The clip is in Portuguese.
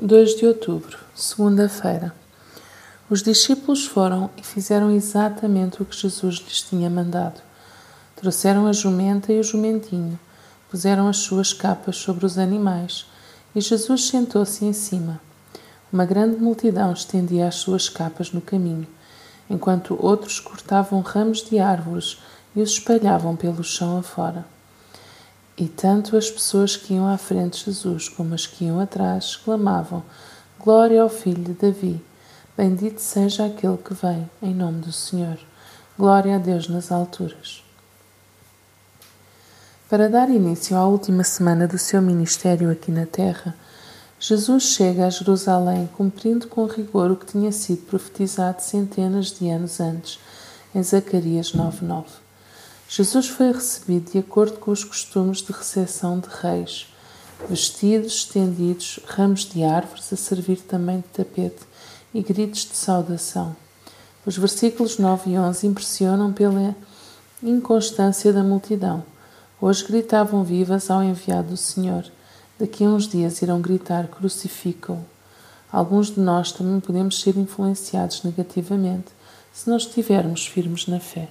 2 de outubro, segunda-feira. Os discípulos foram e fizeram exatamente o que Jesus lhes tinha mandado. Trouxeram a jumenta e o jumentinho, puseram as suas capas sobre os animais e Jesus sentou-se em cima. Uma grande multidão estendia as suas capas no caminho, enquanto outros cortavam ramos de árvores e os espalhavam pelo chão afora. E tanto as pessoas que iam à frente de Jesus como as que iam atrás exclamavam: Glória ao Filho de Davi! Bendito seja aquele que vem em nome do Senhor. Glória a Deus nas alturas. Para dar início à última semana do seu ministério aqui na Terra, Jesus chega a Jerusalém cumprindo com rigor o que tinha sido profetizado centenas de anos antes, em Zacarias 9:9. Jesus foi recebido de acordo com os costumes de recepção de reis, vestidos estendidos, ramos de árvores a servir também de tapete e gritos de saudação. Os versículos 9 e 11 impressionam pela inconstância da multidão. Hoje gritavam vivas ao enviado do Senhor. Daqui a uns dias irão gritar: crucificam. Alguns de nós também podemos ser influenciados negativamente se não estivermos firmes na fé.